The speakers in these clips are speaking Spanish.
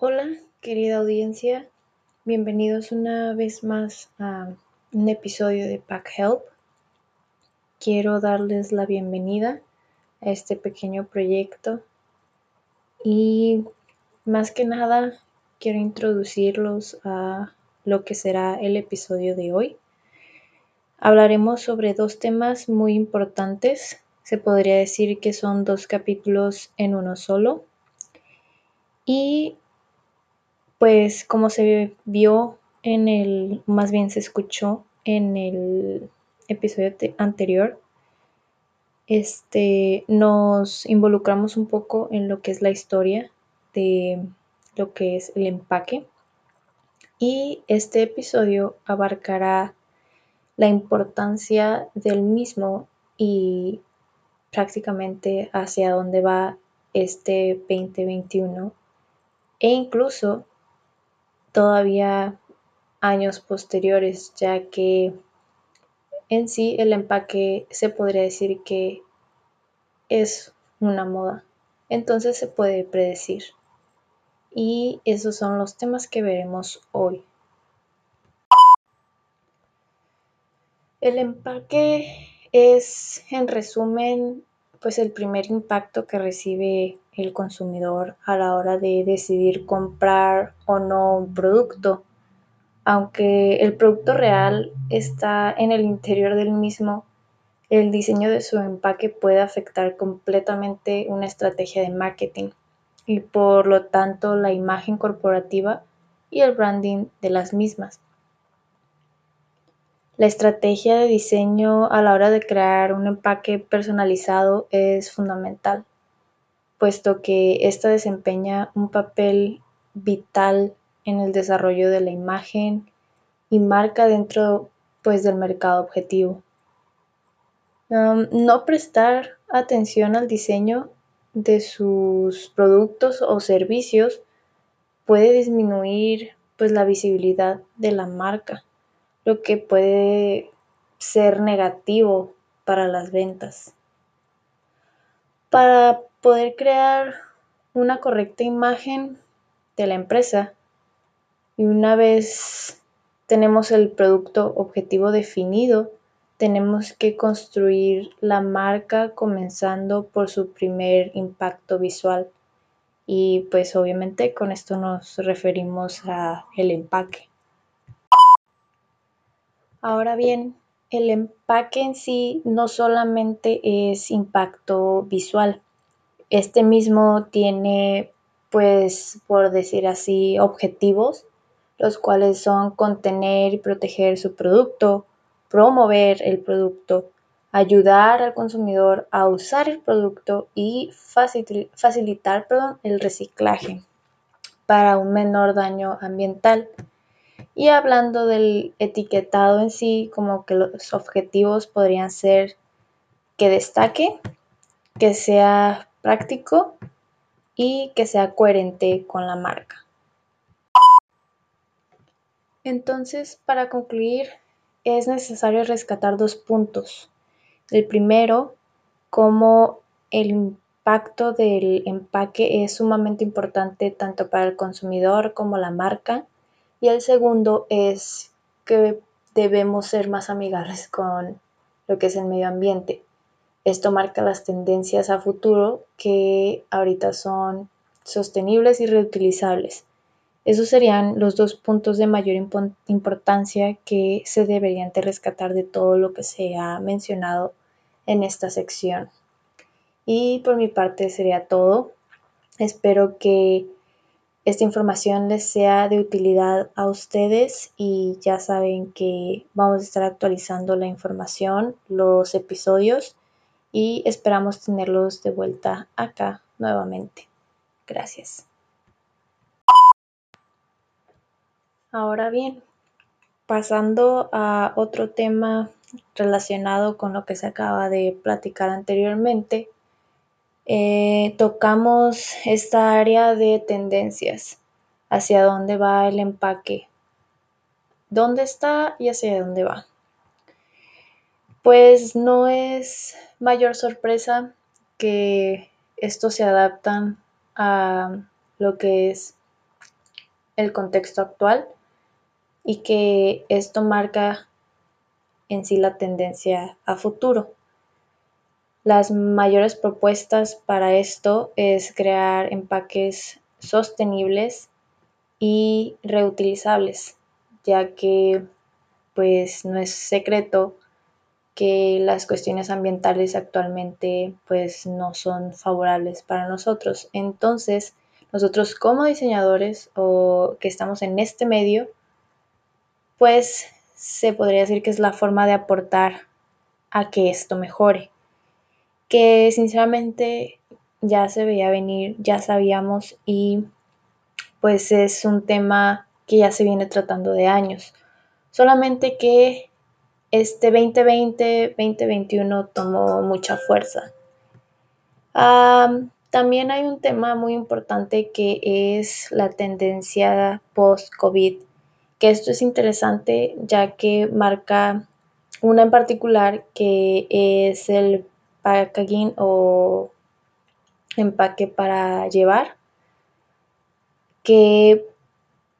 Hola, querida audiencia. Bienvenidos una vez más a un episodio de Pack Help. Quiero darles la bienvenida a este pequeño proyecto y más que nada quiero introducirlos a lo que será el episodio de hoy. Hablaremos sobre dos temas muy importantes. Se podría decir que son dos capítulos en uno solo. Y pues como se vio en el, más bien se escuchó en el episodio anterior, este, nos involucramos un poco en lo que es la historia de lo que es el empaque. Y este episodio abarcará la importancia del mismo y prácticamente hacia dónde va este 2021 e incluso todavía años posteriores, ya que en sí el empaque se podría decir que es una moda, entonces se puede predecir. Y esos son los temas que veremos hoy. El empaque es, en resumen, pues el primer impacto que recibe el consumidor a la hora de decidir comprar o no un producto. Aunque el producto real está en el interior del mismo, el diseño de su empaque puede afectar completamente una estrategia de marketing y por lo tanto la imagen corporativa y el branding de las mismas. La estrategia de diseño a la hora de crear un empaque personalizado es fundamental puesto que ésta desempeña un papel vital en el desarrollo de la imagen y marca dentro pues del mercado objetivo. no prestar atención al diseño de sus productos o servicios puede disminuir pues la visibilidad de la marca, lo que puede ser negativo para las ventas. Para poder crear una correcta imagen de la empresa y una vez tenemos el producto objetivo definido, tenemos que construir la marca comenzando por su primer impacto visual. Y pues obviamente con esto nos referimos a el empaque. Ahora bien, el empaque en sí no solamente es impacto visual, este mismo tiene, pues, por decir así, objetivos, los cuales son contener y proteger su producto, promover el producto, ayudar al consumidor a usar el producto y facilitar el reciclaje para un menor daño ambiental. Y hablando del etiquetado en sí, como que los objetivos podrían ser que destaque, que sea práctico y que sea coherente con la marca. Entonces, para concluir, es necesario rescatar dos puntos. El primero, cómo el impacto del empaque es sumamente importante tanto para el consumidor como la marca. Y el segundo es que debemos ser más amigables con lo que es el medio ambiente. Esto marca las tendencias a futuro que ahorita son sostenibles y reutilizables. Esos serían los dos puntos de mayor importancia que se deberían de rescatar de todo lo que se ha mencionado en esta sección. Y por mi parte sería todo. Espero que esta información les sea de utilidad a ustedes y ya saben que vamos a estar actualizando la información, los episodios y esperamos tenerlos de vuelta acá nuevamente. Gracias. Ahora bien, pasando a otro tema relacionado con lo que se acaba de platicar anteriormente, eh, tocamos esta área de tendencias, hacia dónde va el empaque, dónde está y hacia dónde va. Pues no es mayor sorpresa que estos se adaptan a lo que es el contexto actual y que esto marca en sí la tendencia a futuro. Las mayores propuestas para esto es crear empaques sostenibles y reutilizables, ya que pues no es secreto que las cuestiones ambientales actualmente pues no son favorables para nosotros. Entonces, nosotros como diseñadores o que estamos en este medio, pues se podría decir que es la forma de aportar a que esto mejore. Que sinceramente ya se veía venir, ya sabíamos y pues es un tema que ya se viene tratando de años. Solamente que este 2020, 2021 tomó mucha fuerza. también hay un tema muy importante que es la tendencia post-COVID, que esto es interesante ya que marca una en particular que es el packaging o empaque para llevar, que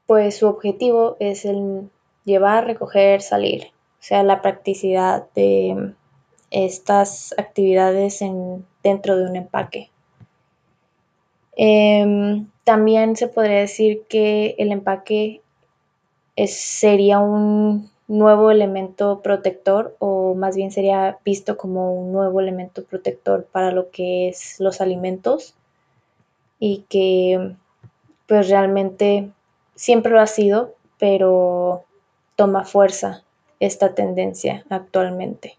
pues su objetivo es el llevar, recoger, salir, o sea, la practicidad de estas actividades en, dentro de un empaque. Em, también se podría decir que el empaque sería un nuevo elemento protector o más bien sería visto como un nuevo elemento protector para lo que es los alimentos y que pues realmente siempre lo ha sido, pero toma fuerza esta tendencia actualmente.